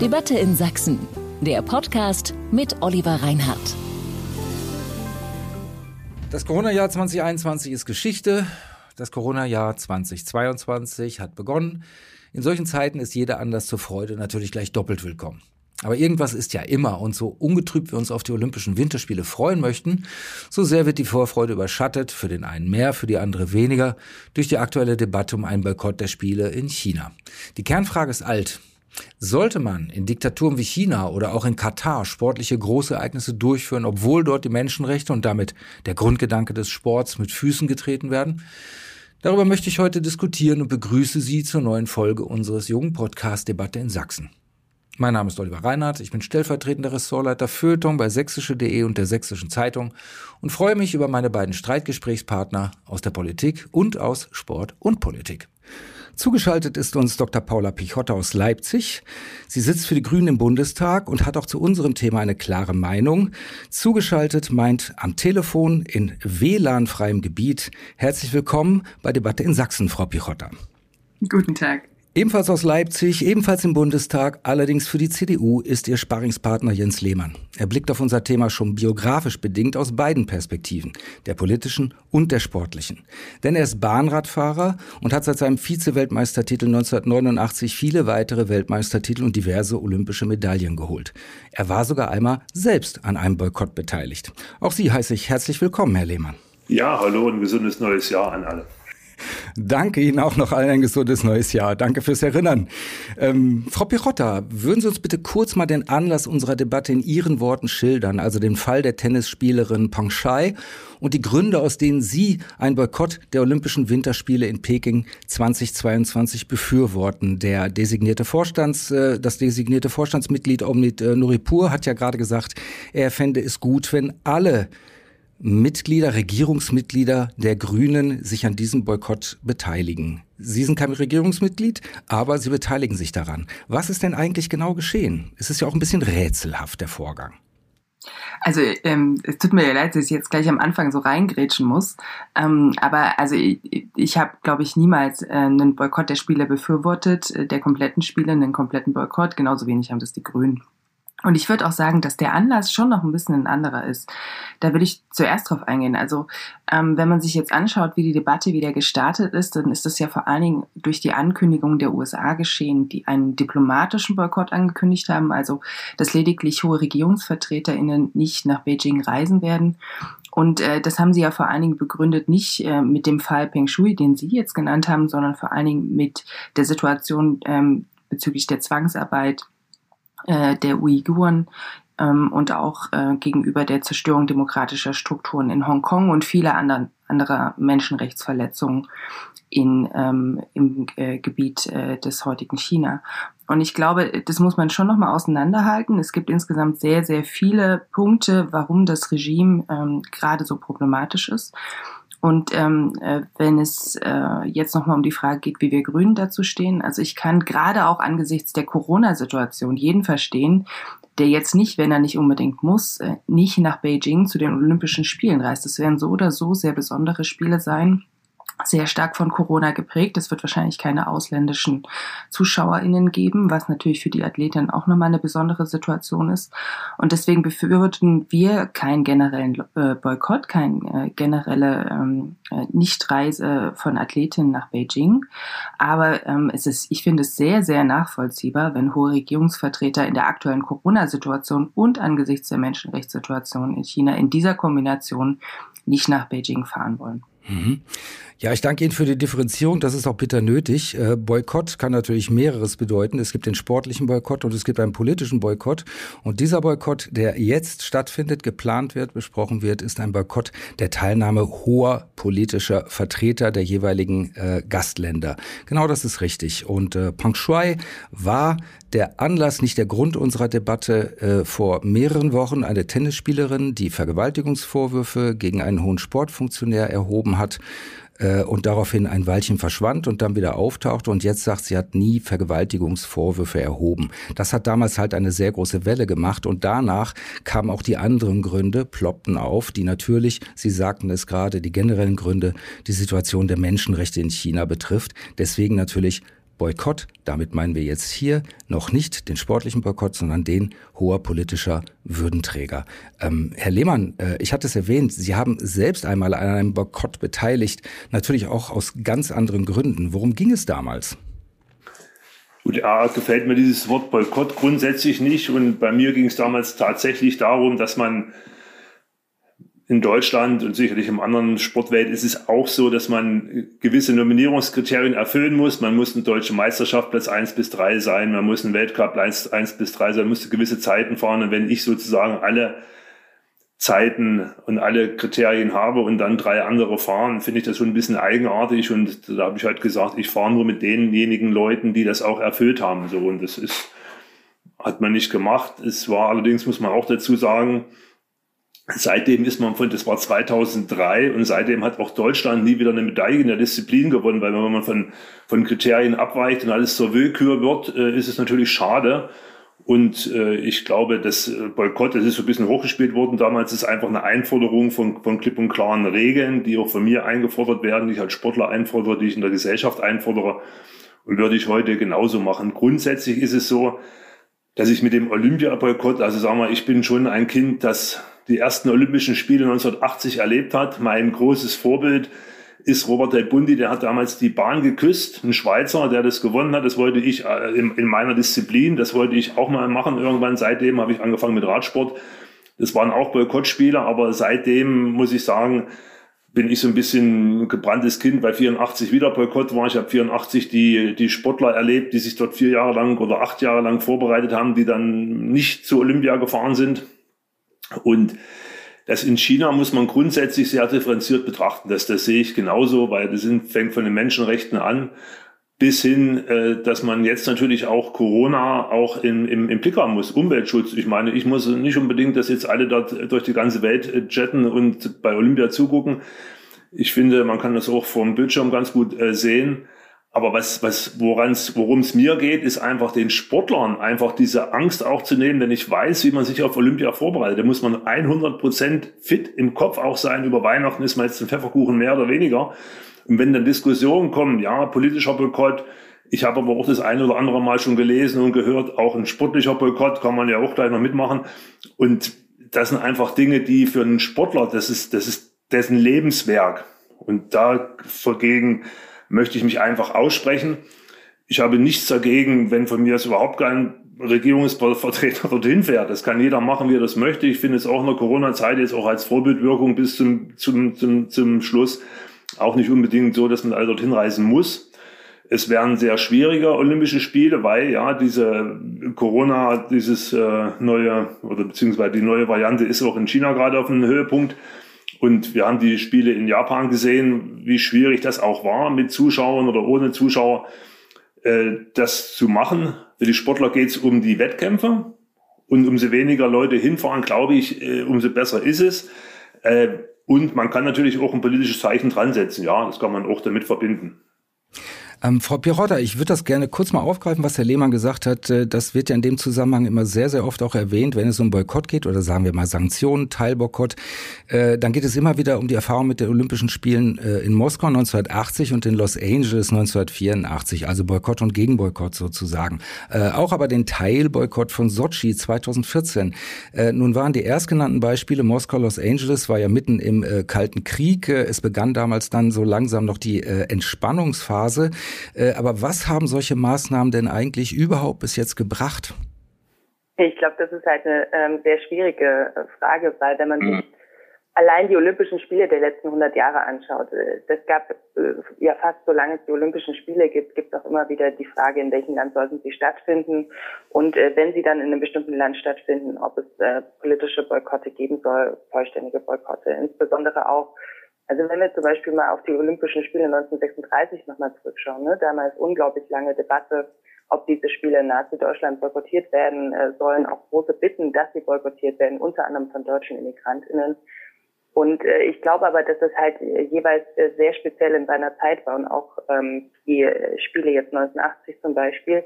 Debatte in Sachsen. Der Podcast mit Oliver Reinhardt. Das Corona-Jahr 2021 ist Geschichte. Das Corona-Jahr 2022 hat begonnen. In solchen Zeiten ist jeder Anlass zur Freude natürlich gleich doppelt willkommen. Aber irgendwas ist ja immer und so ungetrübt wir uns auf die Olympischen Winterspiele freuen möchten, so sehr wird die Vorfreude überschattet, für den einen mehr, für die andere weniger, durch die aktuelle Debatte um einen Boykott der Spiele in China. Die Kernfrage ist alt. Sollte man in Diktaturen wie China oder auch in Katar sportliche Großereignisse durchführen, obwohl dort die Menschenrechte und damit der Grundgedanke des Sports mit Füßen getreten werden? Darüber möchte ich heute diskutieren und begrüße Sie zur neuen Folge unseres jungen Podcast Debatte in Sachsen. Mein Name ist Oliver Reinhardt, ich bin stellvertretender Ressortleiter Feuilleton bei sächsische.de und der Sächsischen Zeitung und freue mich über meine beiden Streitgesprächspartner aus der Politik und aus Sport und Politik. Zugeschaltet ist uns Dr. Paula Pichotta aus Leipzig. Sie sitzt für die Grünen im Bundestag und hat auch zu unserem Thema eine klare Meinung. Zugeschaltet meint am Telefon in WLAN-freiem Gebiet. Herzlich willkommen bei Debatte in Sachsen, Frau Pichotta. Guten Tag. Ebenfalls aus Leipzig, ebenfalls im Bundestag, allerdings für die CDU ist ihr Sparringspartner Jens Lehmann. Er blickt auf unser Thema schon biografisch bedingt aus beiden Perspektiven, der politischen und der sportlichen. Denn er ist Bahnradfahrer und hat seit seinem Vize-Weltmeistertitel 1989 viele weitere Weltmeistertitel und diverse olympische Medaillen geholt. Er war sogar einmal selbst an einem Boykott beteiligt. Auch Sie heiße ich herzlich willkommen, Herr Lehmann. Ja, hallo und gesundes neues Jahr an alle. Danke Ihnen auch noch allen ein gesundes neues Jahr. Danke fürs Erinnern. Ähm, Frau Pirotta, würden Sie uns bitte kurz mal den Anlass unserer Debatte in Ihren Worten schildern, also den Fall der Tennisspielerin Peng Shai und die Gründe, aus denen Sie einen Boykott der Olympischen Winterspiele in Peking 2022 befürworten. Der designierte Vorstands, äh, das designierte Vorstandsmitglied Omid äh, Nuripur hat ja gerade gesagt, er fände es gut, wenn alle Mitglieder, Regierungsmitglieder der Grünen sich an diesem Boykott beteiligen. Sie sind kein Regierungsmitglied, aber Sie beteiligen sich daran. Was ist denn eigentlich genau geschehen? Es ist ja auch ein bisschen rätselhaft, der Vorgang. Also ähm, es tut mir leid, dass ich jetzt gleich am Anfang so reingrätschen muss. Ähm, aber also ich, ich habe, glaube ich, niemals äh, einen Boykott der Spiele befürwortet, äh, der kompletten Spiele, einen kompletten Boykott. Genauso wenig haben das die Grünen. Und ich würde auch sagen, dass der Anlass schon noch ein bisschen ein anderer ist. Da will ich zuerst drauf eingehen. Also ähm, wenn man sich jetzt anschaut, wie die Debatte wieder gestartet ist, dann ist das ja vor allen Dingen durch die Ankündigung der USA geschehen, die einen diplomatischen Boykott angekündigt haben, also dass lediglich hohe RegierungsvertreterInnen nicht nach Beijing reisen werden. Und äh, das haben sie ja vor allen Dingen begründet nicht äh, mit dem Fall Peng Shui, den Sie jetzt genannt haben, sondern vor allen Dingen mit der Situation ähm, bezüglich der Zwangsarbeit äh, der Uiguren ähm, und auch äh, gegenüber der Zerstörung demokratischer Strukturen in Hongkong und viele anderen, anderer Menschenrechtsverletzungen in, ähm, im äh, Gebiet äh, des heutigen China. Und ich glaube, das muss man schon nochmal auseinanderhalten. Es gibt insgesamt sehr, sehr viele Punkte, warum das Regime ähm, gerade so problematisch ist. Und ähm, äh, wenn es äh, jetzt nochmal um die Frage geht, wie wir Grünen dazu stehen, also ich kann gerade auch angesichts der Corona-Situation jeden verstehen, der jetzt nicht, wenn er nicht unbedingt muss, äh, nicht nach Beijing zu den Olympischen Spielen reist. Das werden so oder so sehr besondere Spiele sein sehr stark von Corona geprägt. Es wird wahrscheinlich keine ausländischen ZuschauerInnen geben, was natürlich für die Athletinnen auch nochmal eine besondere Situation ist. Und deswegen befürworten wir keinen generellen äh, Boykott, keine äh, generelle ähm, äh, Nichtreise von Athletinnen nach Beijing. Aber ähm, es ist, ich finde es sehr, sehr nachvollziehbar, wenn hohe Regierungsvertreter in der aktuellen Corona-Situation und angesichts der Menschenrechtssituation in China in dieser Kombination nicht nach Beijing fahren wollen. Mhm. Ja, ich danke Ihnen für die Differenzierung. Das ist auch bitter nötig. Äh, Boykott kann natürlich mehreres bedeuten. Es gibt den sportlichen Boykott und es gibt einen politischen Boykott. Und dieser Boykott, der jetzt stattfindet, geplant wird, besprochen wird, ist ein Boykott der Teilnahme hoher politischer Vertreter der jeweiligen äh, Gastländer. Genau das ist richtig. Und äh, Peng Shui war der Anlass, nicht der Grund unserer Debatte äh, vor mehreren Wochen. Eine Tennisspielerin, die Vergewaltigungsvorwürfe gegen einen hohen Sportfunktionär erhoben hat äh, und daraufhin ein Weilchen verschwand und dann wieder auftauchte und jetzt sagt, sie hat nie Vergewaltigungsvorwürfe erhoben. Das hat damals halt eine sehr große Welle gemacht und danach kamen auch die anderen Gründe, ploppten auf, die natürlich, Sie sagten es gerade, die generellen Gründe, die Situation der Menschenrechte in China betrifft. Deswegen natürlich Boykott. Damit meinen wir jetzt hier noch nicht den sportlichen Boykott, sondern den hoher politischer Würdenträger. Ähm, Herr Lehmann, äh, ich hatte es erwähnt, Sie haben selbst einmal an einem Boykott beteiligt, natürlich auch aus ganz anderen Gründen. Worum ging es damals? Gut, A, gefällt mir dieses Wort Boykott grundsätzlich nicht. Und bei mir ging es damals tatsächlich darum, dass man in Deutschland und sicherlich im anderen Sportwelt ist es auch so, dass man gewisse Nominierungskriterien erfüllen muss. Man muss eine deutsche Meisterschaft Platz 1 bis 3 sein, man muss einen Weltcup 1, 1 bis 3 sein, man muss gewisse Zeiten fahren. Und wenn ich sozusagen alle Zeiten und alle Kriterien habe und dann drei andere fahren, finde ich das schon ein bisschen eigenartig. Und da habe ich halt gesagt, ich fahre nur mit denjenigen Leuten, die das auch erfüllt haben. So, und das ist, hat man nicht gemacht. Es war allerdings, muss man auch dazu sagen, Seitdem ist man von, das war 2003 und seitdem hat auch Deutschland nie wieder eine Medaille in der Disziplin gewonnen, weil wenn man von, von Kriterien abweicht und alles zur Willkür wird, äh, ist es natürlich schade. Und äh, ich glaube, das äh, Boykott, das ist so ein bisschen hochgespielt worden damals, ist einfach eine Einforderung von, von klipp und klaren Regeln, die auch von mir eingefordert werden, die ich als Sportler einfordere, die ich in der Gesellschaft einfordere. Und würde ich heute genauso machen. Grundsätzlich ist es so, dass ich mit dem Olympia-Boykott, also sagen wir, ich bin schon ein Kind, das die ersten Olympischen Spiele 1980 erlebt hat. Mein großes Vorbild ist Robert Del Bundi, der hat damals die Bahn geküsst, ein Schweizer, der das gewonnen hat. Das wollte ich äh, in, in meiner Disziplin, das wollte ich auch mal machen irgendwann. Seitdem habe ich angefangen mit Radsport. Das waren auch Boykottspiele, aber seitdem muss ich sagen, bin ich so ein bisschen gebranntes Kind, weil 84 wieder Boykott war. Ich habe 84 die, die Sportler erlebt, die sich dort vier Jahre lang oder acht Jahre lang vorbereitet haben, die dann nicht zu Olympia gefahren sind. Und das in China muss man grundsätzlich sehr differenziert betrachten. Das, das sehe ich genauso, weil das sind, fängt von den Menschenrechten an bis hin, äh, dass man jetzt natürlich auch Corona auch im, im, im Blick haben muss. Umweltschutz. Ich meine, ich muss nicht unbedingt, dass jetzt alle dort durch die ganze Welt äh, jetten und bei Olympia zugucken. Ich finde, man kann das auch vom Bildschirm ganz gut äh, sehen. Aber was, was, worum es mir geht, ist einfach den Sportlern einfach diese Angst auch zu nehmen, denn ich weiß, wie man sich auf Olympia vorbereitet. Da muss man 100 Prozent fit im Kopf auch sein. Über Weihnachten ist man jetzt ein Pfefferkuchen mehr oder weniger. Und wenn dann Diskussionen kommen, ja, politischer Boykott, ich habe aber auch das eine oder andere Mal schon gelesen und gehört, auch ein sportlicher Boykott kann man ja auch gleich noch mitmachen. Und das sind einfach Dinge, die für einen Sportler, das ist, das ist dessen Lebenswerk. Und dagegen möchte ich mich einfach aussprechen. Ich habe nichts dagegen, wenn von mir es überhaupt kein Regierungsvertreter dorthin fährt. Das kann jeder machen, wie er das möchte. Ich finde es auch in der Corona-Zeit jetzt auch als Vorbildwirkung bis zum, zum, zum, zum Schluss auch nicht unbedingt so, dass man alle dorthin reisen muss. Es wären sehr schwierige Olympische Spiele, weil ja diese Corona, dieses äh, neue oder beziehungsweise die neue Variante ist auch in China gerade auf einem Höhepunkt. Und wir haben die Spiele in Japan gesehen, wie schwierig das auch war, mit Zuschauern oder ohne Zuschauer äh, das zu machen. Für die Sportler geht es um die Wettkämpfe. Und umso weniger Leute hinfahren, glaube ich, äh, umso besser ist es. Äh, und man kann natürlich auch ein politisches Zeichen dran setzen. Ja, das kann man auch damit verbinden. Ähm, Frau Pirotta, ich würde das gerne kurz mal aufgreifen, was Herr Lehmann gesagt hat. Äh, das wird ja in dem Zusammenhang immer sehr, sehr oft auch erwähnt, wenn es um Boykott geht oder sagen wir mal Sanktionen, Teilboykott. Äh, dann geht es immer wieder um die Erfahrung mit den Olympischen Spielen äh, in Moskau 1980 und in Los Angeles 1984, also Boykott und Gegenboykott sozusagen. Auch aber den Teilboykott von Sochi 2014. Nun waren die erstgenannten Beispiele Moskau, Los Angeles war ja mitten im Kalten Krieg. Es begann damals dann so langsam noch die Entspannungsphase. Äh, aber was haben solche Maßnahmen denn eigentlich überhaupt bis jetzt gebracht? Ich glaube, das ist halt eine ähm, sehr schwierige äh, Frage, weil wenn man sich mhm. allein die Olympischen Spiele der letzten 100 Jahre anschaut, äh, das gab äh, ja fast so lange es die Olympischen Spiele gibt, gibt es auch immer wieder die Frage, in welchem Land sollten sie stattfinden und äh, wenn sie dann in einem bestimmten Land stattfinden, ob es äh, politische Boykotte geben soll, vollständige Boykotte, insbesondere auch also wenn wir zum Beispiel mal auf die Olympischen Spiele 1936 nochmal zurückschauen, ne, damals unglaublich lange Debatte, ob diese Spiele in Nazi-Deutschland boykottiert werden äh, sollen, auch große Bitten, dass sie boykottiert werden, unter anderem von deutschen Immigrantinnen. Und äh, ich glaube aber, dass es halt äh, jeweils äh, sehr speziell in seiner Zeit war und auch ähm, die äh, Spiele jetzt 1980 zum Beispiel,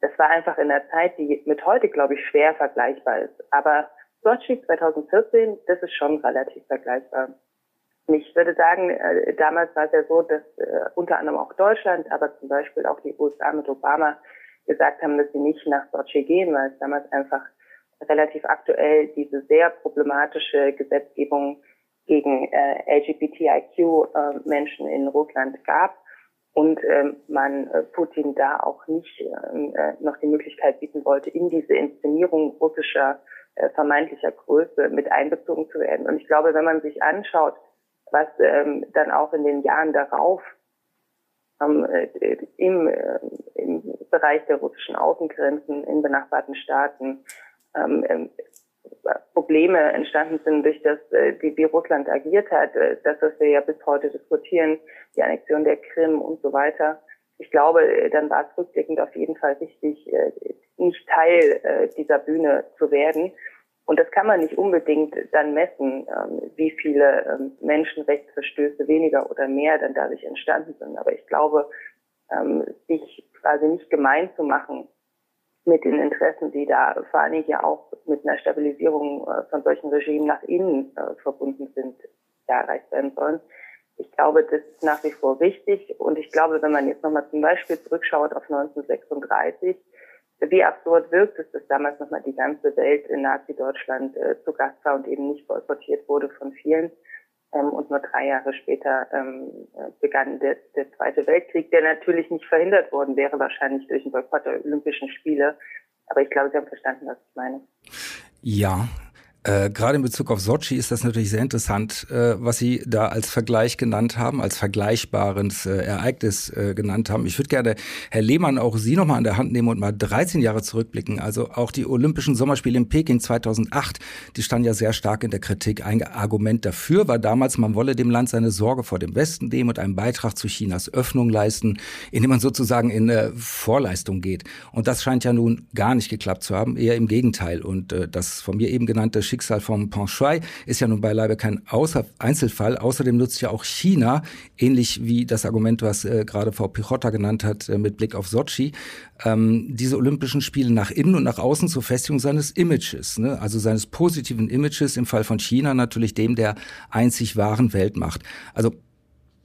das war einfach in der Zeit, die mit heute, glaube ich, schwer vergleichbar ist. Aber Sochi 2014, das ist schon relativ vergleichbar. Ich würde sagen, äh, damals war es ja so, dass äh, unter anderem auch Deutschland, aber zum Beispiel auch die USA mit Obama gesagt haben, dass sie nicht nach Sochi gehen, weil es damals einfach relativ aktuell diese sehr problematische Gesetzgebung gegen äh, LGBTIQ-Menschen äh, in Russland gab und ähm, man äh, Putin da auch nicht äh, noch die Möglichkeit bieten wollte, in diese Inszenierung russischer äh, vermeintlicher Größe mit einbezogen zu werden. Und ich glaube, wenn man sich anschaut, was ähm, dann auch in den Jahren darauf ähm, äh, im, äh, im Bereich der russischen Außengrenzen in benachbarten Staaten ähm, ähm Probleme entstanden sind durch das, äh, wie, wie Russland agiert hat, äh, das, was wir ja bis heute diskutieren, die Annexion der Krim und so weiter. Ich glaube, äh, dann war es rückblickend auf jeden Fall wichtig, nicht Teil dieser Bühne zu werden. Und das kann man nicht unbedingt dann messen, ähm, wie viele ähm, Menschenrechtsverstöße weniger oder mehr dann dadurch entstanden sind. Aber ich glaube, ähm, sich quasi nicht gemein zu machen mit den Interessen, die da vor allen Dingen ja auch mit einer Stabilisierung äh, von solchen Regimen nach innen äh, verbunden sind, ja, erreicht werden sollen. Ich glaube, das ist nach wie vor wichtig. Und ich glaube, wenn man jetzt nochmal zum Beispiel zurückschaut auf 1936, wie absurd wirkt es, dass damals nochmal die ganze Welt in Nazi-Deutschland äh, zu Gast war und eben nicht boykottiert wurde von vielen. Ähm, und nur drei Jahre später ähm, äh, begann der, der Zweite Weltkrieg, der natürlich nicht verhindert worden wäre, wahrscheinlich durch den Boykott der Olympischen Spiele. Aber ich glaube, Sie haben verstanden, was ich meine. Ja, äh, Gerade in Bezug auf Sochi ist das natürlich sehr interessant, äh, was Sie da als Vergleich genannt haben, als vergleichbares äh, Ereignis äh, genannt haben. Ich würde gerne, Herr Lehmann, auch Sie nochmal an der Hand nehmen und mal 13 Jahre zurückblicken. Also auch die Olympischen Sommerspiele in Peking 2008, die standen ja sehr stark in der Kritik. Ein Argument dafür war damals, man wolle dem Land seine Sorge vor dem Westen nehmen und einen Beitrag zu Chinas Öffnung leisten, indem man sozusagen in äh, Vorleistung geht. Und das scheint ja nun gar nicht geklappt zu haben, eher im Gegenteil. Und äh, das von mir eben genannte Schicksal vom Shui ist ja nun beileibe kein Außer Einzelfall. Außerdem nutzt ja auch China, ähnlich wie das Argument, was äh, gerade Frau Pichotta genannt hat, äh, mit Blick auf Sochi, ähm, diese Olympischen Spiele nach innen und nach außen zur Festigung seines Images, ne? also seines positiven Images, im Fall von China natürlich dem der einzig wahren Weltmacht. Also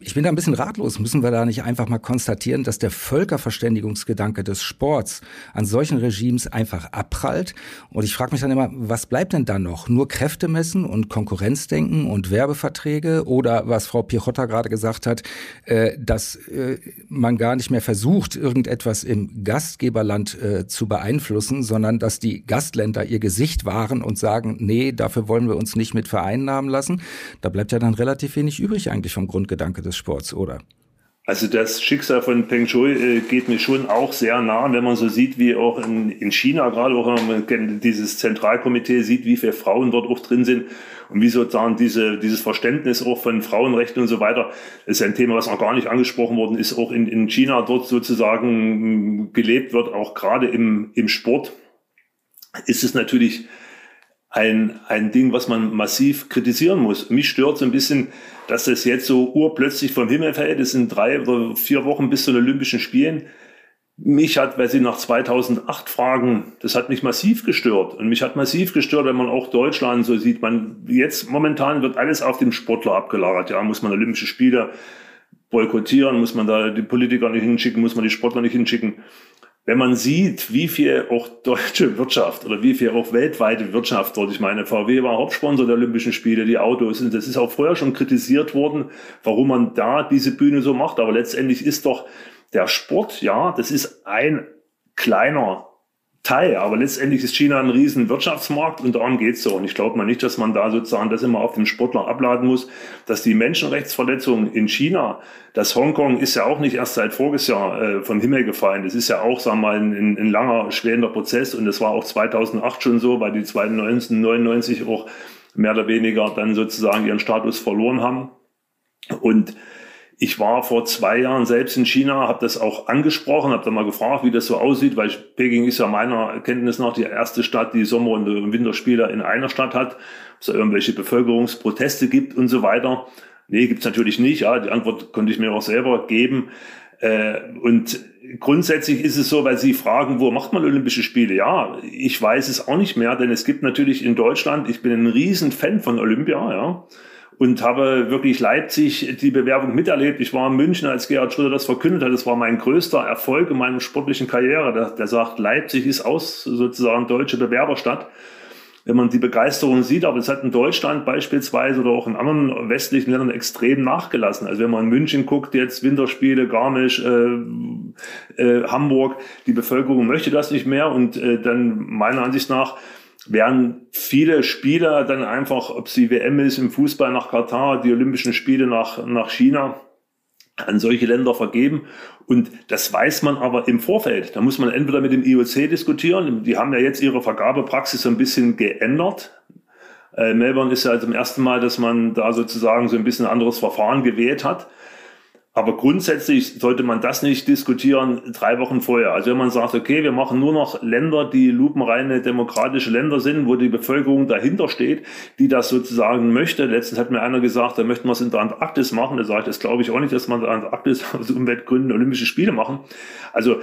ich bin da ein bisschen ratlos. Müssen wir da nicht einfach mal konstatieren, dass der Völkerverständigungsgedanke des Sports an solchen Regimes einfach abprallt? Und ich frage mich dann immer, was bleibt denn da noch? Nur Kräfte messen und Konkurrenzdenken und Werbeverträge? Oder was Frau Pichotta gerade gesagt hat, äh, dass äh, man gar nicht mehr versucht, irgendetwas im Gastgeberland äh, zu beeinflussen, sondern dass die Gastländer ihr Gesicht wahren und sagen, nee, dafür wollen wir uns nicht mit vereinnahmen lassen. Da bleibt ja dann relativ wenig übrig eigentlich vom Grundgedanke des Sports, oder? Also das Schicksal von Peng Shui äh, geht mir schon auch sehr nah, wenn man so sieht, wie auch in, in China gerade auch wenn man dieses Zentralkomitee sieht, wie viele Frauen dort auch drin sind und wie sozusagen diese, dieses Verständnis auch von Frauenrechten und so weiter, ist ein Thema, was noch gar nicht angesprochen worden ist, auch in, in China dort sozusagen gelebt wird, auch gerade im, im Sport, ist es natürlich ein, ein Ding, was man massiv kritisieren muss. Mich stört so ein bisschen, dass das jetzt so urplötzlich vom Himmel fällt. Es sind drei oder vier Wochen bis zu den Olympischen Spielen. Mich hat, weil Sie nach 2008 fragen, das hat mich massiv gestört. Und mich hat massiv gestört, wenn man auch Deutschland so sieht. Man, jetzt momentan wird alles auf dem Sportler abgelagert. Ja, muss man Olympische Spiele boykottieren, muss man da die Politiker nicht hinschicken, muss man die Sportler nicht hinschicken wenn man sieht, wie viel auch deutsche Wirtschaft oder wie viel auch weltweite Wirtschaft dort, ich meine, VW war Hauptsponsor der Olympischen Spiele, die Autos, und das ist auch vorher schon kritisiert worden, warum man da diese Bühne so macht. Aber letztendlich ist doch der Sport, ja, das ist ein kleiner Teil. Aber letztendlich ist China ein riesen Wirtschaftsmarkt und darum geht's so. Und ich glaube mal nicht, dass man da sozusagen das immer auf den Sportler abladen muss, dass die Menschenrechtsverletzungen in China, das Hongkong ist ja auch nicht erst seit voriges Jahr äh, vom Himmel gefallen. Das ist ja auch, sagen wir mal, ein, ein langer, schwelender Prozess und das war auch 2008 schon so, weil die 1999 auch mehr oder weniger dann sozusagen ihren Status verloren haben. Und ich war vor zwei Jahren selbst in China, habe das auch angesprochen, habe da mal gefragt, wie das so aussieht, weil Peking ist ja meiner Kenntnis nach die erste Stadt, die Sommer- und Winterspiele in einer Stadt hat, ob es da irgendwelche Bevölkerungsproteste gibt und so weiter. Nee, gibt's natürlich nicht. Ja, die Antwort konnte ich mir auch selber geben. Äh, und grundsätzlich ist es so, weil Sie fragen, wo macht man Olympische Spiele? Ja, ich weiß es auch nicht mehr, denn es gibt natürlich in Deutschland, ich bin ein riesen Fan von Olympia, ja. Und habe wirklich Leipzig die Bewerbung miterlebt. Ich war in München, als Gerhard Schröder das verkündet hat. Das war mein größter Erfolg in meiner sportlichen Karriere. Der, der sagt, Leipzig ist aus sozusagen deutsche Bewerberstadt wenn man die Begeisterung sieht, aber es hat in Deutschland beispielsweise oder auch in anderen westlichen Ländern extrem nachgelassen. Also wenn man in München guckt, jetzt Winterspiele, Garmisch, äh, äh, Hamburg, die Bevölkerung möchte das nicht mehr und äh, dann meiner Ansicht nach werden viele Spieler dann einfach, ob sie WM ist im Fußball nach Katar, die Olympischen Spiele nach, nach China, an solche Länder vergeben. Und das weiß man aber im Vorfeld. Da muss man entweder mit dem IOC diskutieren. Die haben ja jetzt ihre Vergabepraxis so ein bisschen geändert. Äh, Melbourne ist ja zum ersten Mal, dass man da sozusagen so ein bisschen anderes Verfahren gewählt hat. Aber grundsätzlich sollte man das nicht diskutieren drei Wochen vorher. Also wenn man sagt, okay, wir machen nur noch Länder, die lupenreine demokratische Länder sind, wo die Bevölkerung dahinter steht, die das sozusagen möchte. Letztens hat mir einer gesagt, da möchten wir es in der Antarktis machen. Da sage ich, das glaube ich auch nicht, dass man in der Antarktis aus Umweltgründen Olympische Spiele machen. Also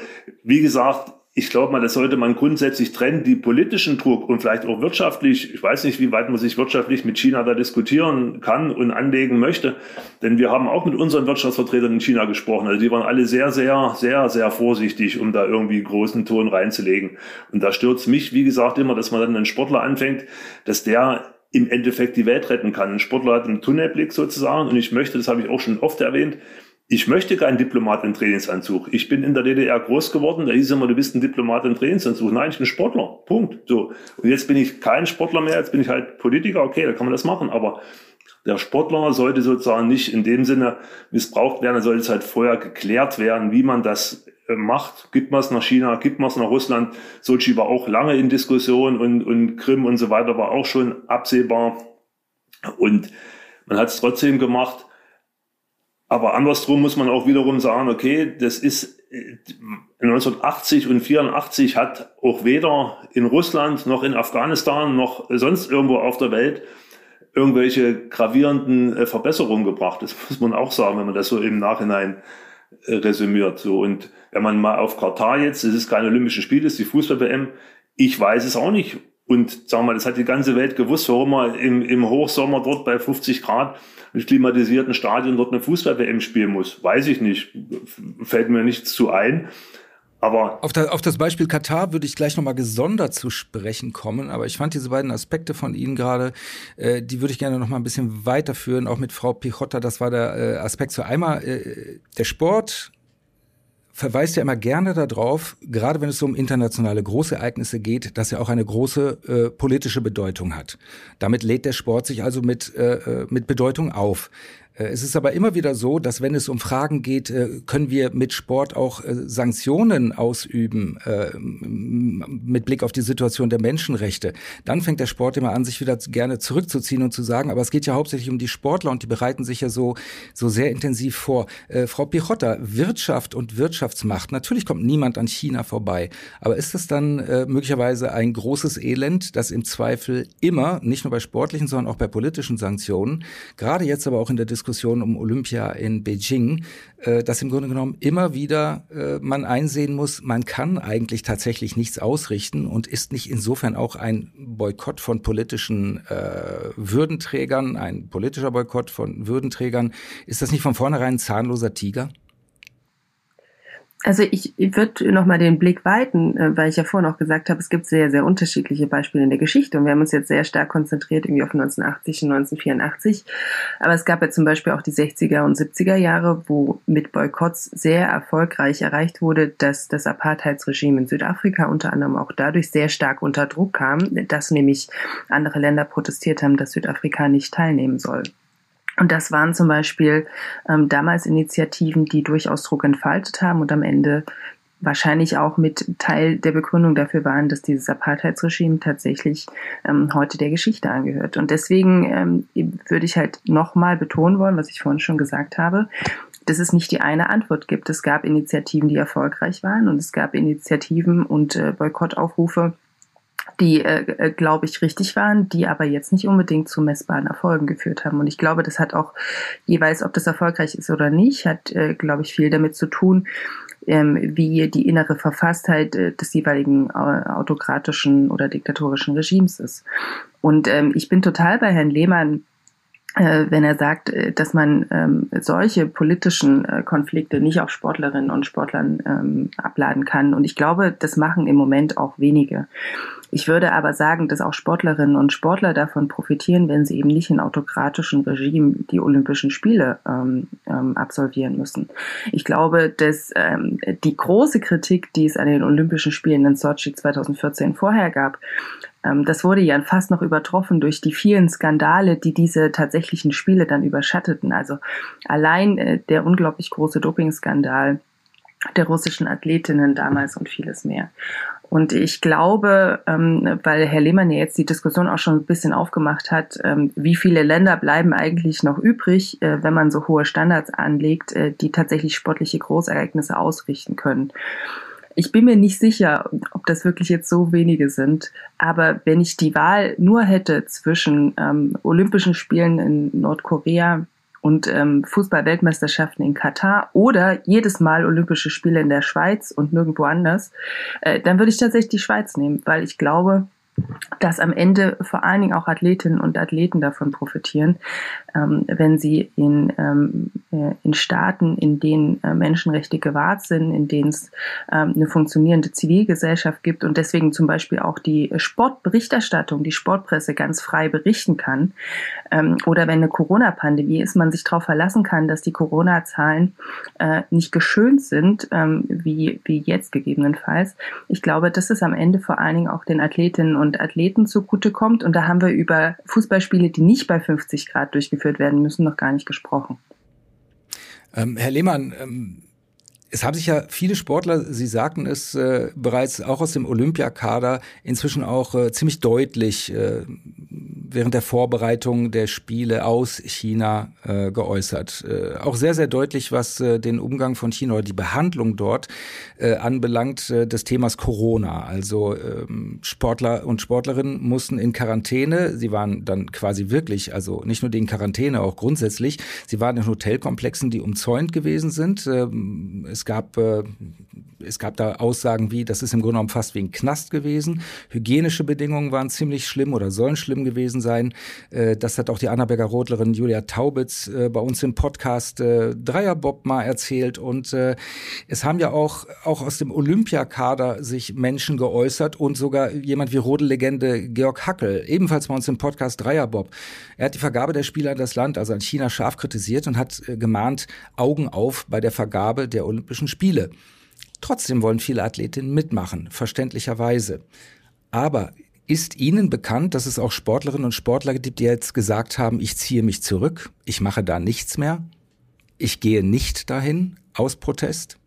wie gesagt, ich glaube mal, das sollte man grundsätzlich trennen, die politischen Druck und vielleicht auch wirtschaftlich. Ich weiß nicht, wie weit man sich wirtschaftlich mit China da diskutieren kann und anlegen möchte. Denn wir haben auch mit unseren Wirtschaftsvertretern in China gesprochen. Also die waren alle sehr, sehr, sehr, sehr vorsichtig, um da irgendwie großen Ton reinzulegen. Und da stört mich, wie gesagt, immer, dass man dann einen Sportler anfängt, dass der im Endeffekt die Welt retten kann. Ein Sportler hat einen Tunnelblick sozusagen. Und ich möchte, das habe ich auch schon oft erwähnt, ich möchte keinen Diplomat in Trainingsanzug. Ich bin in der DDR groß geworden, da hieß immer, du bist ein Diplomat in Trainingsanzug. Nein, ich bin Sportler. Punkt. So. Und jetzt bin ich kein Sportler mehr, jetzt bin ich halt Politiker, okay, da kann man das machen, aber der Sportler sollte sozusagen nicht in dem Sinne missbraucht werden, er sollte es halt vorher geklärt werden, wie man das äh, macht. Gibt man es nach China, gibt man es nach Russland. Sochi war auch lange in Diskussion und, und Krim und so weiter war auch schon absehbar. Und man hat es trotzdem gemacht. Aber andersrum muss man auch wiederum sagen, okay, das ist 1980 äh, und 84 hat auch weder in Russland noch in Afghanistan noch sonst irgendwo auf der Welt irgendwelche gravierenden äh, Verbesserungen gebracht. Das muss man auch sagen, wenn man das so im Nachhinein äh, resümiert. So und wenn man mal auf Katar jetzt, es ist kein Olympische Spiel, es ist die Fußball-WM. Ich weiß es auch nicht. Und sagen wir mal, das hat die ganze Welt gewusst, warum man im, im Hochsommer dort bei 50 Grad mit klimatisierten Stadien dort eine Fußball-WM spielen muss. Weiß ich nicht. Fällt mir nichts zu ein. Aber auf, das, auf das Beispiel Katar würde ich gleich nochmal gesondert zu sprechen kommen, aber ich fand diese beiden Aspekte von Ihnen gerade, äh, die würde ich gerne nochmal ein bisschen weiterführen, auch mit Frau Pichotta, das war der äh, Aspekt zu einmal, äh, der Sport verweist ja immer gerne darauf, gerade wenn es um internationale Großereignisse geht, dass er auch eine große äh, politische Bedeutung hat. Damit lädt der Sport sich also mit, äh, äh mit Bedeutung auf. Äh, es ist aber immer wieder so, dass wenn es um Fragen geht, äh, können wir mit Sport auch äh, Sanktionen ausüben mit Blick auf die Situation der Menschenrechte, dann fängt der Sport immer an, sich wieder gerne zurückzuziehen und zu sagen, aber es geht ja hauptsächlich um die Sportler und die bereiten sich ja so, so sehr intensiv vor. Frau Pichotta, Wirtschaft und Wirtschaftsmacht, natürlich kommt niemand an China vorbei, aber ist das dann möglicherweise ein großes Elend, das im Zweifel immer, nicht nur bei sportlichen, sondern auch bei politischen Sanktionen, gerade jetzt aber auch in der Diskussion Diskussion um Olympia in Beijing, äh, dass im Grunde genommen immer wieder äh, man einsehen muss, man kann eigentlich tatsächlich nichts ausrichten und ist nicht insofern auch ein Boykott von politischen äh, Würdenträgern, ein politischer Boykott von Würdenträgern, ist das nicht von vornherein ein zahnloser Tiger? Also ich, ich würde nochmal den Blick weiten, äh, weil ich ja vorhin auch gesagt habe, es gibt sehr, sehr unterschiedliche Beispiele in der Geschichte und wir haben uns jetzt sehr stark konzentriert irgendwie auf 1980 und 1984. Aber es gab ja zum Beispiel auch die 60er und 70er Jahre, wo mit Boykotts sehr erfolgreich erreicht wurde, dass das Apartheidsregime in Südafrika unter anderem auch dadurch sehr stark unter Druck kam, dass nämlich andere Länder protestiert haben, dass Südafrika nicht teilnehmen soll. Und das waren zum Beispiel ähm, damals Initiativen, die durchaus Druck entfaltet haben und am Ende wahrscheinlich auch mit Teil der Begründung dafür waren, dass dieses Apartheidsregime tatsächlich ähm, heute der Geschichte angehört. Und deswegen ähm, würde ich halt nochmal betonen wollen, was ich vorhin schon gesagt habe, dass es nicht die eine Antwort gibt. Es gab Initiativen, die erfolgreich waren und es gab Initiativen und äh, Boykottaufrufe, die, äh, äh, glaube ich, richtig waren, die aber jetzt nicht unbedingt zu messbaren Erfolgen geführt haben. Und ich glaube, das hat auch jeweils, ob das erfolgreich ist oder nicht, hat, äh, glaube ich, viel damit zu tun, ähm, wie die innere Verfasstheit äh, des jeweiligen äh, autokratischen oder diktatorischen Regimes ist. Und ähm, ich bin total bei Herrn Lehmann, wenn er sagt, äh, dass man ähm, solche politischen äh, Konflikte nicht auf Sportlerinnen und Sportlern ähm, abladen kann. Und ich glaube, das machen im Moment auch wenige. Ich würde aber sagen, dass auch Sportlerinnen und Sportler davon profitieren, wenn sie eben nicht in autokratischen Regimen die Olympischen Spiele ähm, ähm, absolvieren müssen. Ich glaube, dass ähm, die große Kritik, die es an den Olympischen Spielen in Sochi 2014 vorher gab, das wurde ja fast noch übertroffen durch die vielen Skandale, die diese tatsächlichen Spiele dann überschatteten. Also allein äh, der unglaublich große Dopingskandal der russischen Athletinnen damals und vieles mehr. Und ich glaube, ähm, weil Herr Lehmann ja jetzt die Diskussion auch schon ein bisschen aufgemacht hat, ähm, wie viele Länder bleiben eigentlich noch übrig, äh, wenn man so hohe Standards anlegt, äh, die tatsächlich sportliche Großereignisse ausrichten können. Ich bin mir nicht sicher, ob das wirklich jetzt so wenige sind. Aber wenn ich die Wahl nur hätte zwischen ähm, Olympischen Spielen in Nordkorea und ähm, Fußball-Weltmeisterschaften in Katar oder jedes Mal Olympische Spiele in der Schweiz und nirgendwo anders, äh, dann würde ich tatsächlich die Schweiz nehmen, weil ich glaube, dass am Ende vor allen Dingen auch Athletinnen und Athleten davon profitieren, ähm, wenn sie in, ähm, äh, in Staaten, in denen äh, Menschenrechte gewahrt sind, in denen es ähm, eine funktionierende Zivilgesellschaft gibt und deswegen zum Beispiel auch die Sportberichterstattung, die Sportpresse ganz frei berichten kann. Oder wenn eine Corona-Pandemie ist, man sich darauf verlassen kann, dass die Corona-Zahlen äh, nicht geschönt sind, wie, wie jetzt gegebenenfalls. Ich glaube, das ist am Ende vor allen Dingen auch den Athletinnen und Athleten zugutekommt. Und da haben wir über Fußballspiele, die nicht bei 50 Grad durchgeführt durchgeführt werden müssen, noch gar nicht gesprochen. Ähm, Herr Lehmann, ähm, es haben sich ja viele Sportler, Sie sagten es äh, bereits auch aus dem Olympiakader, inzwischen auch äh, ziemlich deutlich äh, während der Vorbereitung der Spiele aus China äh, geäußert. Äh, auch sehr, sehr deutlich, was äh, den Umgang von China oder die Behandlung dort anbelangt, des Themas Corona. Also ähm, Sportler und Sportlerinnen mussten in Quarantäne. Sie waren dann quasi wirklich, also nicht nur in Quarantäne, auch grundsätzlich. Sie waren in Hotelkomplexen, die umzäunt gewesen sind. Es gab äh, es gab da Aussagen wie, das ist im Grunde genommen fast wie ein Knast gewesen. Hygienische Bedingungen waren ziemlich schlimm oder sollen schlimm gewesen sein. Äh, das hat auch die Annaberger Rodlerin Julia Taubitz äh, bei uns im Podcast äh, Dreierbob mal erzählt. Und es haben ja auch, auch aus dem Olympiakader sich Menschen geäußert und sogar jemand wie Rodellegende Georg Hackel, ebenfalls bei uns im Podcast Dreierbob. Er hat die Vergabe der Spieler an das Land, also an China, scharf kritisiert und hat gemahnt, Augen auf bei der Vergabe der Olympischen Spiele. Trotzdem wollen viele Athletinnen mitmachen, verständlicherweise. Aber ist Ihnen bekannt, dass es auch Sportlerinnen und Sportler gibt, die jetzt gesagt haben, ich ziehe mich zurück, ich mache da nichts mehr, ich gehe nicht dahin aus Protest?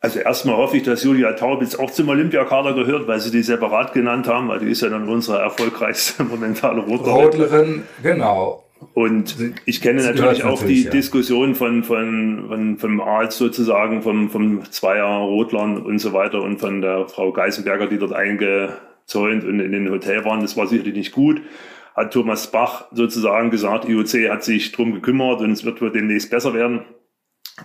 Also erstmal hoffe ich, dass Julia Taubitz auch zum Olympiakader gehört, weil Sie die separat genannt haben, weil die ist ja dann unsere erfolgreichste momentane Rodlerin. Rodlerin, genau. Und ich kenne natürlich auch natürlich, die ja. Diskussion von, von, von, vom Arzt sozusagen, vom, vom Zweier Rotlern und so weiter und von der Frau Geisenberger, die dort eingezäunt und in den Hotel waren. Das war sicherlich nicht gut. Hat Thomas Bach sozusagen gesagt, IOC hat sich drum gekümmert und es wird wohl demnächst besser werden.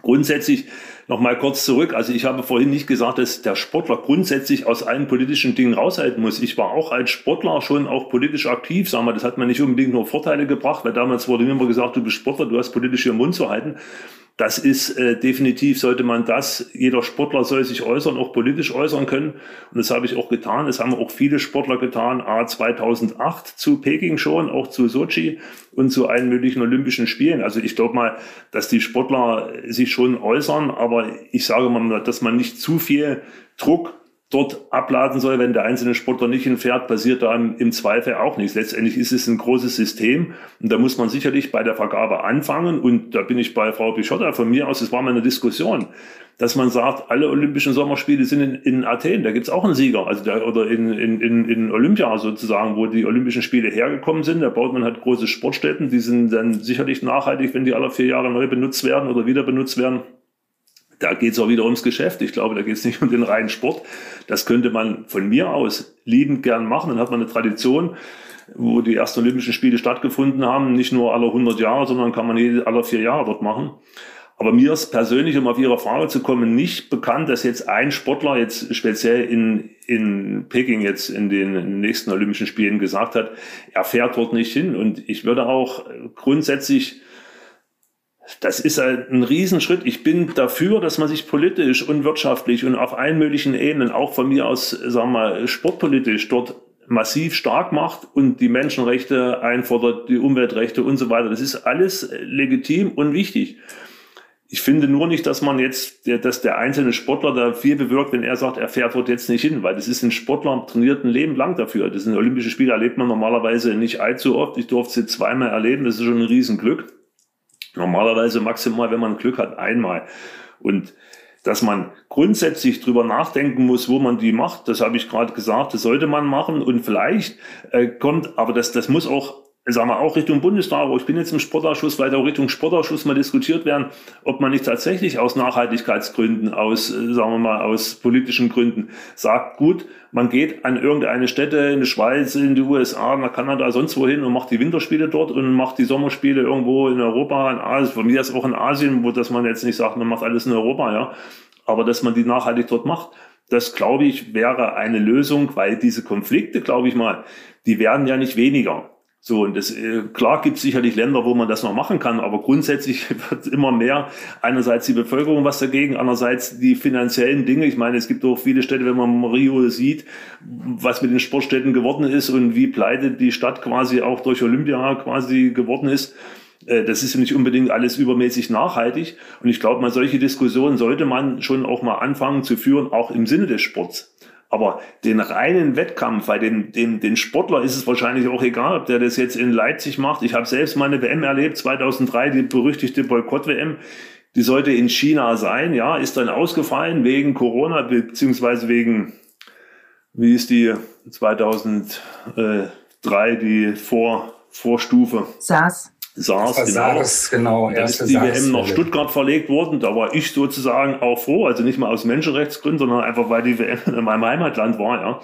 Grundsätzlich noch mal kurz zurück. Also ich habe vorhin nicht gesagt, dass der Sportler grundsätzlich aus allen politischen Dingen raushalten muss. Ich war auch als Sportler schon auch politisch aktiv. Sagen wir, das hat mir nicht unbedingt nur Vorteile gebracht, weil damals wurde mir immer gesagt, du bist Sportler, du hast politisch ihren Mund zu halten. Das ist äh, definitiv, sollte man das, jeder Sportler soll sich äußern, auch politisch äußern können. Und das habe ich auch getan. Das haben auch viele Sportler getan, A 2008 zu Peking schon, auch zu Sochi und zu allen möglichen Olympischen Spielen. Also ich glaube mal, dass die Sportler sich schon äußern, aber ich sage mal, dass man nicht zu viel Druck dort abladen soll, wenn der einzelne Sportler nicht hinfährt, passiert da im, Zweifel auch nichts. Letztendlich ist es ein großes System und da muss man sicherlich bei der Vergabe anfangen und da bin ich bei Frau Bichotta von mir aus, das war mal eine Diskussion, dass man sagt, alle Olympischen Sommerspiele sind in, in Athen, da gibt's auch einen Sieger, also der, oder in, in, in Olympia sozusagen, wo die Olympischen Spiele hergekommen sind, da baut man halt große Sportstätten, die sind dann sicherlich nachhaltig, wenn die alle vier Jahre neu benutzt werden oder wieder benutzt werden da geht es auch wieder ums Geschäft. Ich glaube, da geht es nicht um den reinen Sport. Das könnte man von mir aus liebend gern machen. Dann hat man eine Tradition, wo die ersten Olympischen Spiele stattgefunden haben. Nicht nur alle 100 Jahre, sondern kann man jede, alle vier Jahre dort machen. Aber mir ist persönlich, um auf Ihre Frage zu kommen, nicht bekannt, dass jetzt ein Sportler jetzt speziell in, in Peking jetzt in den nächsten Olympischen Spielen gesagt hat, er fährt dort nicht hin. Und ich würde auch grundsätzlich das ist ein Riesenschritt. Ich bin dafür, dass man sich politisch und wirtschaftlich und auf allen möglichen Ebenen, auch von mir aus, sagen wir mal, sportpolitisch dort massiv stark macht und die Menschenrechte einfordert, die Umweltrechte und so weiter. Das ist alles legitim und wichtig. Ich finde nur nicht, dass man jetzt, dass der einzelne Sportler da viel bewirkt, wenn er sagt, er fährt dort jetzt nicht hin, weil das ist ein Sportler, trainiert ein Leben lang dafür. Das sind Olympische Spiele, erlebt man normalerweise nicht allzu oft. Ich durfte sie zweimal erleben, das ist schon ein Riesenglück. Normalerweise maximal, wenn man Glück hat, einmal. Und dass man grundsätzlich drüber nachdenken muss, wo man die macht, das habe ich gerade gesagt, das sollte man machen und vielleicht äh, kommt, aber das, das muss auch sagen wir auch Richtung Bundestag, aber ich bin jetzt im Sportausschuss, vielleicht auch Richtung Sportausschuss mal diskutiert werden, ob man nicht tatsächlich aus Nachhaltigkeitsgründen, aus, äh, sagen wir mal, aus politischen Gründen sagt, gut, man geht an irgendeine Stätte in die Schweiz, in die USA, nach Kanada, sonst wohin und macht die Winterspiele dort und macht die Sommerspiele irgendwo in Europa, in Asien, von mir ist auch in Asien, wo das man jetzt nicht sagt, man macht alles in Europa, ja, aber dass man die nachhaltig dort macht, das glaube ich wäre eine Lösung, weil diese Konflikte, glaube ich mal, die werden ja nicht weniger. So, und das, äh, klar gibt es sicherlich Länder, wo man das noch machen kann, aber grundsätzlich wird immer mehr einerseits die Bevölkerung was dagegen, andererseits die finanziellen Dinge. Ich meine, es gibt auch viele Städte, wenn man Rio sieht, was mit den Sportstätten geworden ist und wie pleite die Stadt quasi auch durch Olympia quasi geworden ist. Äh, das ist nicht unbedingt alles übermäßig nachhaltig. Und ich glaube, mal solche Diskussionen sollte man schon auch mal anfangen zu führen, auch im Sinne des Sports. Aber den reinen Wettkampf, bei dem, dem, den Sportler ist es wahrscheinlich auch egal, ob der das jetzt in Leipzig macht. Ich habe selbst meine WM erlebt, 2003, die berüchtigte Boykott-WM. Die sollte in China sein, ja, ist dann ausgefallen wegen Corona, beziehungsweise wegen, wie ist die 2003, die Vor, Vorstufe? SARS. SARS, genau. SARS, genau. Da ist die WM nach Stuttgart verlegt worden. Da war ich sozusagen auch froh, also nicht mal aus Menschenrechtsgründen, sondern einfach, weil die WM in meinem Heimatland war, ja.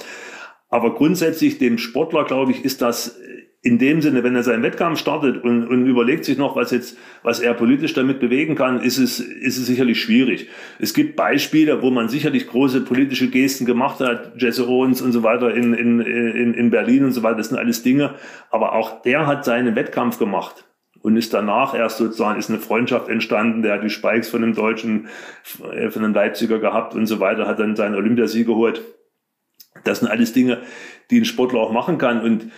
Aber grundsätzlich dem Sportler, glaube ich, ist das in dem Sinne, wenn er seinen Wettkampf startet und, und überlegt sich noch, was jetzt, was er politisch damit bewegen kann, ist es, ist es sicherlich schwierig. Es gibt Beispiele, wo man sicherlich große politische Gesten gemacht hat, Jesse Owens und so weiter in, in, in, in Berlin und so weiter, das sind alles Dinge. Aber auch der hat seinen Wettkampf gemacht und ist danach erst sozusagen ist eine Freundschaft entstanden. Der hat die Spikes von dem Deutschen, äh, von dem Leipziger gehabt und so weiter, hat dann seinen Olympiasieg geholt. Das sind alles Dinge, die ein Sportler auch machen kann. Und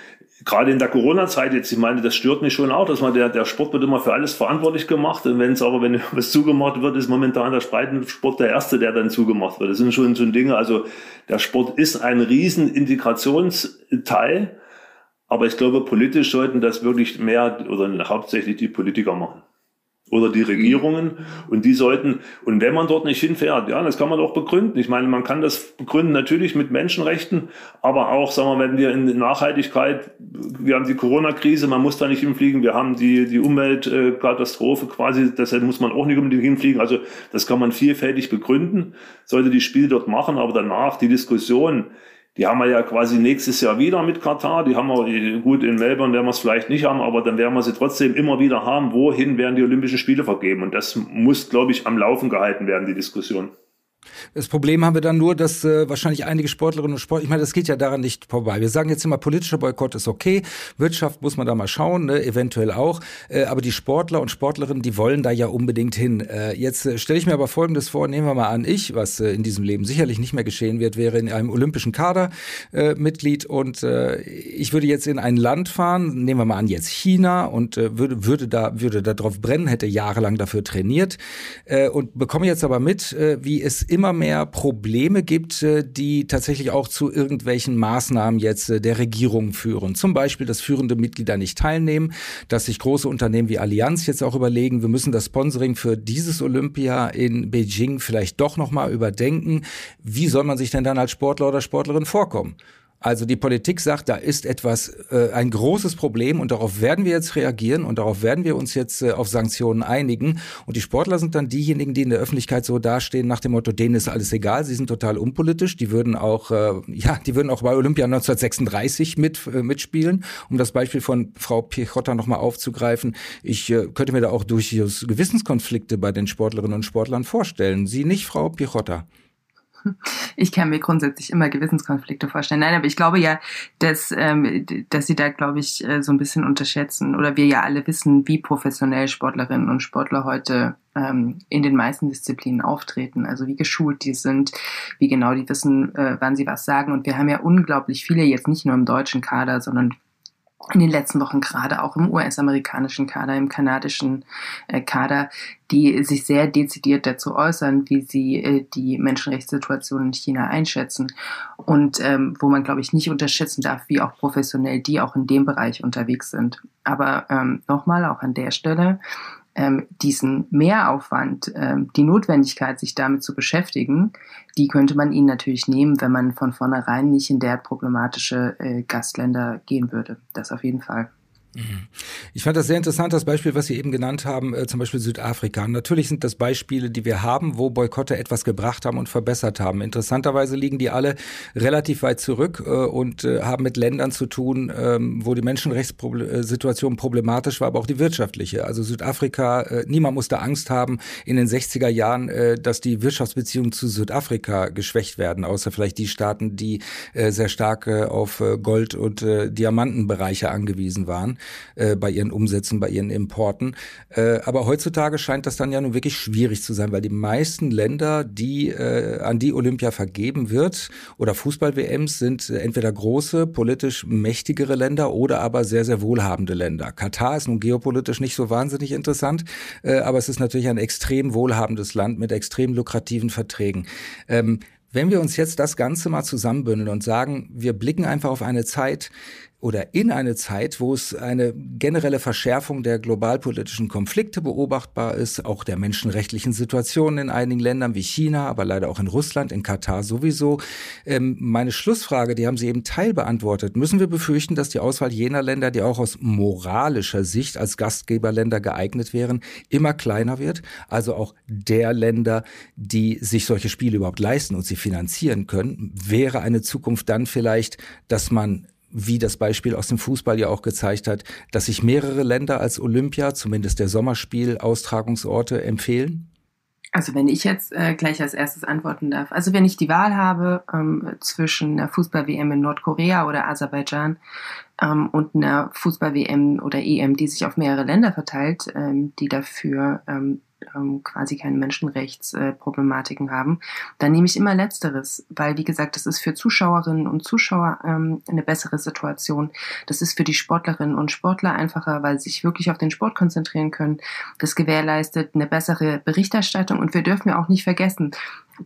gerade in der Corona-Zeit jetzt, ich meine, das stört mich schon auch, dass man der, der Sport wird immer für alles verantwortlich gemacht. Und wenn es aber, wenn was zugemacht wird, ist momentan der Breitensport der Erste, der dann zugemacht wird. Das sind schon so Dinge. Also der Sport ist ein riesen Integrationsteil aber ich glaube, politisch sollten das wirklich mehr oder hauptsächlich die Politiker machen. Oder die Regierungen. Und die sollten, und wenn man dort nicht hinfährt, ja, das kann man doch begründen. Ich meine, man kann das begründen natürlich mit Menschenrechten, aber auch, sagen wir, wenn wir in Nachhaltigkeit, wir haben die Corona-Krise, man muss da nicht hinfliegen, wir haben die, die Umweltkatastrophe quasi, deshalb muss man auch nicht unbedingt hinfliegen. Also, das kann man vielfältig begründen, sollte die Spiele dort machen, aber danach die Diskussion, die haben wir ja quasi nächstes Jahr wieder mit Katar. Die haben wir, gut, in Melbourne werden wir es vielleicht nicht haben, aber dann werden wir sie trotzdem immer wieder haben. Wohin werden die Olympischen Spiele vergeben? Und das muss, glaube ich, am Laufen gehalten werden, die Diskussion. Das Problem haben wir dann nur, dass äh, wahrscheinlich einige Sportlerinnen und Sportler, ich meine, das geht ja daran nicht vorbei. Wir sagen jetzt immer, politischer Boykott ist okay, Wirtschaft muss man da mal schauen, ne, eventuell auch, äh, aber die Sportler und Sportlerinnen, die wollen da ja unbedingt hin. Äh, jetzt äh, stelle ich mir aber Folgendes vor, nehmen wir mal an, ich, was äh, in diesem Leben sicherlich nicht mehr geschehen wird, wäre in einem olympischen Kader äh, Mitglied und äh, ich würde jetzt in ein Land fahren, nehmen wir mal an jetzt China und äh, würde, würde da würde da drauf brennen, hätte jahrelang dafür trainiert äh, und bekomme jetzt aber mit, äh, wie es immer mehr Probleme gibt, äh, die tatsächlich auch zu irgendwelchen Maßnahmen jetzt äh, der Regierung führen. Zum Beispiel, dass führende Mitglieder nicht teilnehmen, dass sich große Unternehmen wie Allianz jetzt auch überlegen, wir müssen das Sponsoring für dieses Olympia in Beijing vielleicht doch nochmal überdenken. Wie soll man sich denn dann als Sportler oder Sportlerin vorkommen? Also die Politik sagt, da ist etwas, äh, ein großes Problem und darauf werden wir jetzt reagieren und darauf werden wir uns jetzt äh, auf Sanktionen einigen. Und die Sportler sind dann diejenigen, die in der Öffentlichkeit so dastehen nach dem Motto, denen ist alles egal, sie sind total unpolitisch, die würden auch, äh, ja, die würden auch bei Olympia 1936 mit, äh, mitspielen. Um das Beispiel von Frau Pichotta nochmal aufzugreifen, ich äh, könnte mir da auch durchaus Gewissenskonflikte bei den Sportlerinnen und Sportlern vorstellen. Sie nicht, Frau Pichotta? Ich kann mir grundsätzlich immer Gewissenskonflikte vorstellen. Nein, aber ich glaube ja, dass, ähm, dass sie da, glaube ich, äh, so ein bisschen unterschätzen oder wir ja alle wissen, wie professionell Sportlerinnen und Sportler heute ähm, in den meisten Disziplinen auftreten. Also wie geschult die sind, wie genau die wissen, äh, wann sie was sagen. Und wir haben ja unglaublich viele jetzt nicht nur im deutschen Kader, sondern in den letzten Wochen gerade auch im US-amerikanischen Kader, im kanadischen äh, Kader, die sich sehr dezidiert dazu äußern, wie sie äh, die Menschenrechtssituation in China einschätzen und ähm, wo man, glaube ich, nicht unterschätzen darf, wie auch professionell die auch in dem Bereich unterwegs sind. Aber ähm, nochmal auch an der Stelle, ähm, diesen Mehraufwand, ähm, die Notwendigkeit, sich damit zu beschäftigen, die könnte man ihnen natürlich nehmen, wenn man von vornherein nicht in der problematische äh, Gastländer gehen würde. Das auf jeden Fall. Mhm. Ich fand das sehr interessant, das Beispiel, was Sie eben genannt haben, äh, zum Beispiel Südafrika. Natürlich sind das Beispiele, die wir haben, wo Boykotte etwas gebracht haben und verbessert haben. Interessanterweise liegen die alle relativ weit zurück äh, und äh, haben mit Ländern zu tun, ähm, wo die Menschenrechtssituation problematisch war, aber auch die wirtschaftliche. Also Südafrika, niemand musste Angst haben in den 60er Jahren, dass die Wirtschaftsbeziehungen zu Südafrika geschwächt werden, außer vielleicht die Staaten, die sehr stark auf Gold- und Diamantenbereiche angewiesen waren äh, bei ihren Umsätzen, bei ihren Importen. Äh, aber heutzutage scheint das dann ja nun wirklich schwierig zu sein, weil die meisten Länder, die äh, an die Olympia vergeben wird oder Fußball-WMs sind entweder große, politisch mächtigere Länder oder aber sehr, sehr wohlhabende Länder. Katar ist nun geopolitisch nicht so wahnsinnig interessant, äh, aber es ist natürlich ein extrem wohlhabendes Land mit extrem lukrativen Verträgen. Ähm, wenn wir uns jetzt das Ganze mal zusammenbündeln und sagen, wir blicken einfach auf eine Zeit, oder in eine Zeit, wo es eine generelle Verschärfung der globalpolitischen Konflikte beobachtbar ist, auch der menschenrechtlichen Situation in einigen Ländern wie China, aber leider auch in Russland, in Katar sowieso. Ähm, meine Schlussfrage, die haben Sie eben teilbeantwortet. Müssen wir befürchten, dass die Auswahl jener Länder, die auch aus moralischer Sicht als Gastgeberländer geeignet wären, immer kleiner wird? Also auch der Länder, die sich solche Spiele überhaupt leisten und sie finanzieren können, wäre eine Zukunft dann vielleicht, dass man wie das Beispiel aus dem Fußball ja auch gezeigt hat, dass sich mehrere Länder als Olympia, zumindest der Sommerspiel-Austragungsorte, empfehlen? Also wenn ich jetzt äh, gleich als erstes antworten darf. Also wenn ich die Wahl habe ähm, zwischen einer Fußball-WM in Nordkorea oder Aserbaidschan ähm, und einer Fußball-WM oder EM, die sich auf mehrere Länder verteilt, ähm, die dafür ähm, ähm, quasi keine Menschenrechtsproblematiken äh, haben, dann nehme ich immer Letzteres, weil wie gesagt, das ist für Zuschauerinnen und Zuschauer ähm, eine bessere Situation. Das ist für die Sportlerinnen und Sportler einfacher, weil sie sich wirklich auf den Sport konzentrieren können. Das gewährleistet eine bessere Berichterstattung und wir dürfen ja auch nicht vergessen,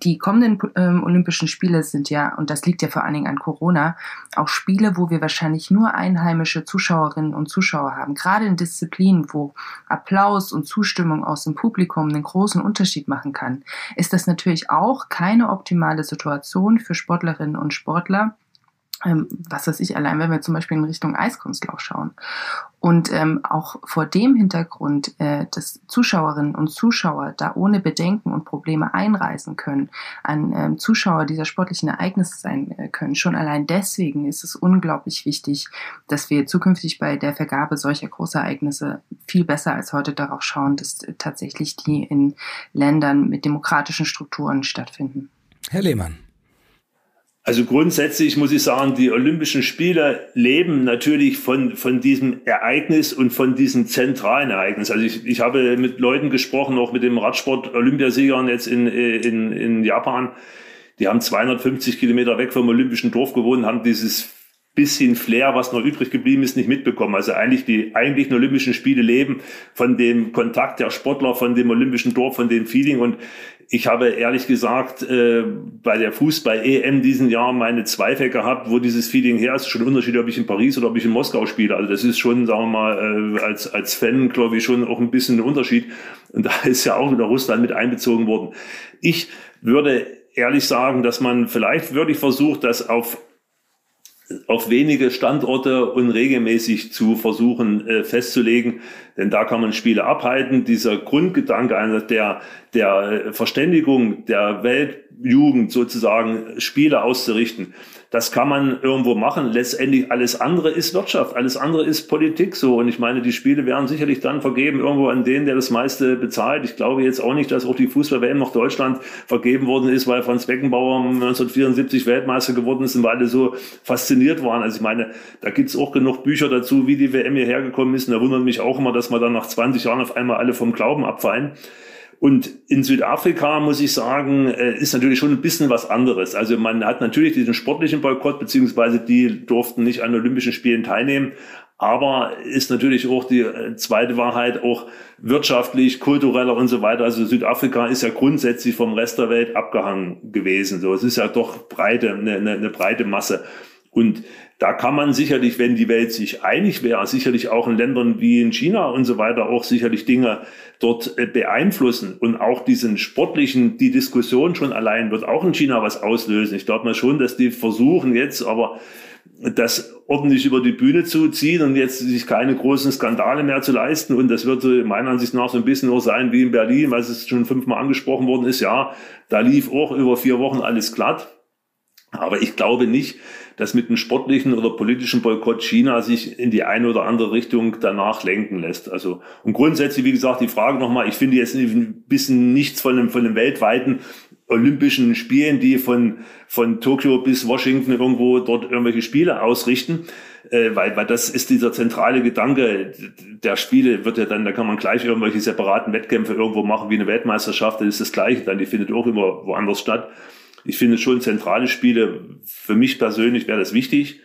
die kommenden ähm, Olympischen Spiele sind ja, und das liegt ja vor allen Dingen an Corona, auch Spiele, wo wir wahrscheinlich nur einheimische Zuschauerinnen und Zuschauer haben. Gerade in Disziplinen, wo Applaus und Zustimmung aus dem Publikum einen großen Unterschied machen kann, ist das natürlich auch keine optimale Situation für Sportlerinnen und Sportler, ähm, was weiß ich, allein wenn wir zum Beispiel in Richtung Eiskunstlauf schauen. Und ähm, auch vor dem Hintergrund, äh, dass Zuschauerinnen und Zuschauer da ohne Bedenken und Probleme einreisen können, an ähm, Zuschauer dieser sportlichen Ereignisse sein äh, können, schon allein deswegen ist es unglaublich wichtig, dass wir zukünftig bei der Vergabe solcher Großereignisse viel besser als heute darauf schauen, dass äh, tatsächlich die in Ländern mit demokratischen Strukturen stattfinden. Herr Lehmann. Also grundsätzlich muss ich sagen, die Olympischen Spiele leben natürlich von, von diesem Ereignis und von diesem zentralen Ereignis. Also ich, ich habe mit Leuten gesprochen, auch mit dem Radsport-Olympiasiegern jetzt in, in, in Japan. Die haben 250 Kilometer weg vom Olympischen Dorf gewohnt, haben dieses bisschen Flair, was noch übrig geblieben ist, nicht mitbekommen. Also eigentlich die eigentlichen Olympischen Spiele leben von dem Kontakt der Sportler, von dem Olympischen Dorf, von dem Feeling. Und ich habe ehrlich gesagt äh, bei der Fußball-EM diesen Jahr meine Zweifel gehabt, wo dieses Feeling her ist. Schon ein Unterschied, ob ich in Paris oder ob ich in Moskau spiele. Also das ist schon, sagen wir mal, äh, als, als Fan, glaube ich, schon auch ein bisschen ein Unterschied. Und da ist ja auch wieder Russland mit einbezogen worden. Ich würde ehrlich sagen, dass man vielleicht wirklich versucht, das auf auf wenige Standorte und regelmäßig zu versuchen äh, festzulegen, denn da kann man Spiele abhalten. Dieser Grundgedanke einer der, der Verständigung der Weltjugend sozusagen Spiele auszurichten, das kann man irgendwo machen. Letztendlich alles andere ist Wirtschaft, alles andere ist Politik so. Und ich meine, die Spiele werden sicherlich dann vergeben irgendwo an den, der das meiste bezahlt. Ich glaube jetzt auch nicht, dass auch die Fußball-WM nach Deutschland vergeben worden ist, weil Franz Beckenbauer 1974 Weltmeister geworden ist und weil alle so fasziniert waren. Also ich meine, da gibt's auch genug Bücher dazu, wie die WM hierher gekommen ist. Und da wundert mich auch immer, dass man dann nach 20 Jahren auf einmal alle vom Glauben abfallen. Und in Südafrika, muss ich sagen, äh, ist natürlich schon ein bisschen was anderes. Also man hat natürlich diesen sportlichen Boykott, beziehungsweise die durften nicht an Olympischen Spielen teilnehmen. Aber ist natürlich auch die äh, zweite Wahrheit auch wirtschaftlich, kultureller und so weiter. Also Südafrika ist ja grundsätzlich vom Rest der Welt abgehangen gewesen. So, es ist ja doch breite, eine, eine, eine breite Masse. Und da kann man sicherlich, wenn die Welt sich einig wäre, sicherlich auch in Ländern wie in China und so weiter auch sicherlich Dinge dort äh, beeinflussen und auch diesen sportlichen, die Diskussion schon allein wird auch in China was auslösen. Ich glaube mal schon, dass die versuchen jetzt, aber das ordentlich über die Bühne zu ziehen und jetzt sich keine großen Skandale mehr zu leisten. Und das wird meiner Ansicht nach so ein bisschen nur sein wie in Berlin, weil es schon fünfmal angesprochen worden ist. Ja, da lief auch über vier Wochen alles glatt. Aber ich glaube nicht, dass mit einem sportlichen oder politischen Boykott China sich in die eine oder andere Richtung danach lenken lässt. Also und grundsätzlich, wie gesagt, die Frage nochmal, ich finde jetzt ein bisschen nichts von einem, von einem weltweiten Olympischen Spielen, die von, von Tokio bis Washington irgendwo dort irgendwelche Spiele ausrichten. Äh, weil, weil das ist dieser zentrale Gedanke der Spiele, wird ja dann, da kann man gleich irgendwelche separaten Wettkämpfe irgendwo machen, wie eine Weltmeisterschaft, das ist das Gleiche dann, die findet auch immer woanders statt. Ich finde schon zentrale Spiele, für mich persönlich wäre das wichtig,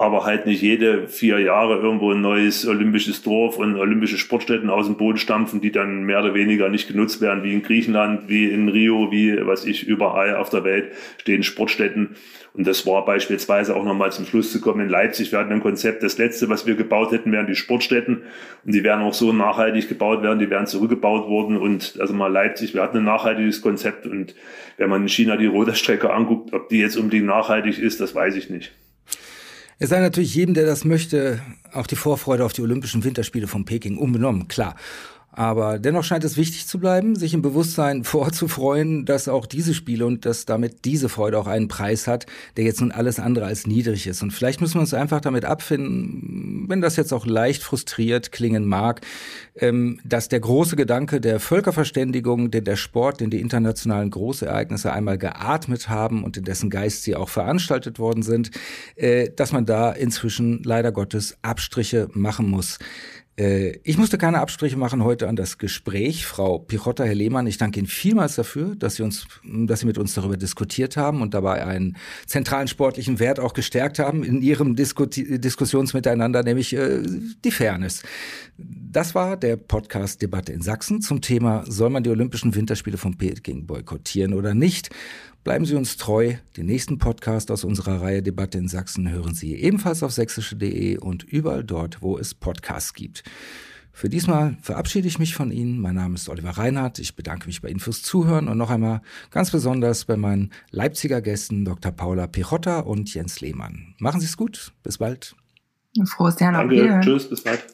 aber halt nicht jede vier Jahre irgendwo ein neues olympisches Dorf und olympische Sportstätten aus dem Boden stampfen, die dann mehr oder weniger nicht genutzt werden, wie in Griechenland, wie in Rio, wie was ich überall auf der Welt stehen Sportstätten und das war beispielsweise auch nochmal zum Schluss zu kommen in Leipzig. Wir hatten ein Konzept, das letzte, was wir gebaut hätten, wären die Sportstätten. Und die werden auch so nachhaltig gebaut werden, die werden zurückgebaut worden. Und also mal Leipzig, wir hatten ein nachhaltiges Konzept. Und wenn man in China die Roderstrecke anguckt, ob die jetzt unbedingt nachhaltig ist, das weiß ich nicht. Es sei natürlich jedem, der das möchte, auch die Vorfreude auf die Olympischen Winterspiele von Peking unbenommen, klar. Aber dennoch scheint es wichtig zu bleiben, sich im Bewusstsein vorzufreuen, dass auch diese Spiele und dass damit diese Freude auch einen Preis hat, der jetzt nun alles andere als niedrig ist. Und vielleicht müssen wir uns einfach damit abfinden, wenn das jetzt auch leicht frustriert klingen mag, ähm, dass der große Gedanke der Völkerverständigung, den der Sport, den die internationalen Großereignisse einmal geatmet haben und in dessen Geist sie auch veranstaltet worden sind, äh, dass man da inzwischen leider Gottes Abstriche machen muss. Äh, ich musste keine Abstriche machen heute an das Gespräch. Frau Pichotta, Herr Lehmann, ich danke Ihnen vielmals dafür, dass Sie uns, dass Sie mit uns darüber diskutiert haben und dabei einen zentralen sportlichen Wert auch gestärkt haben in Ihrem Disku Diskussionsmiteinander, nämlich äh, die Fairness. Das war der Podcast Debatte in Sachsen zum Thema, soll man die Olympischen Winterspiele von Peking boykottieren oder nicht? Bleiben Sie uns treu. Den nächsten Podcast aus unserer Reihe Debatte in Sachsen hören Sie ebenfalls auf sächsische.de und überall dort, wo es Podcasts gibt. Für diesmal verabschiede ich mich von Ihnen. Mein Name ist Oliver Reinhardt. Ich bedanke mich bei Ihnen fürs Zuhören und noch einmal ganz besonders bei meinen Leipziger Gästen Dr. Paula Pichotta und Jens Lehmann. Machen Sie es gut. Bis bald. Frohes Jahr noch. Danke. Tschüss. Bis bald.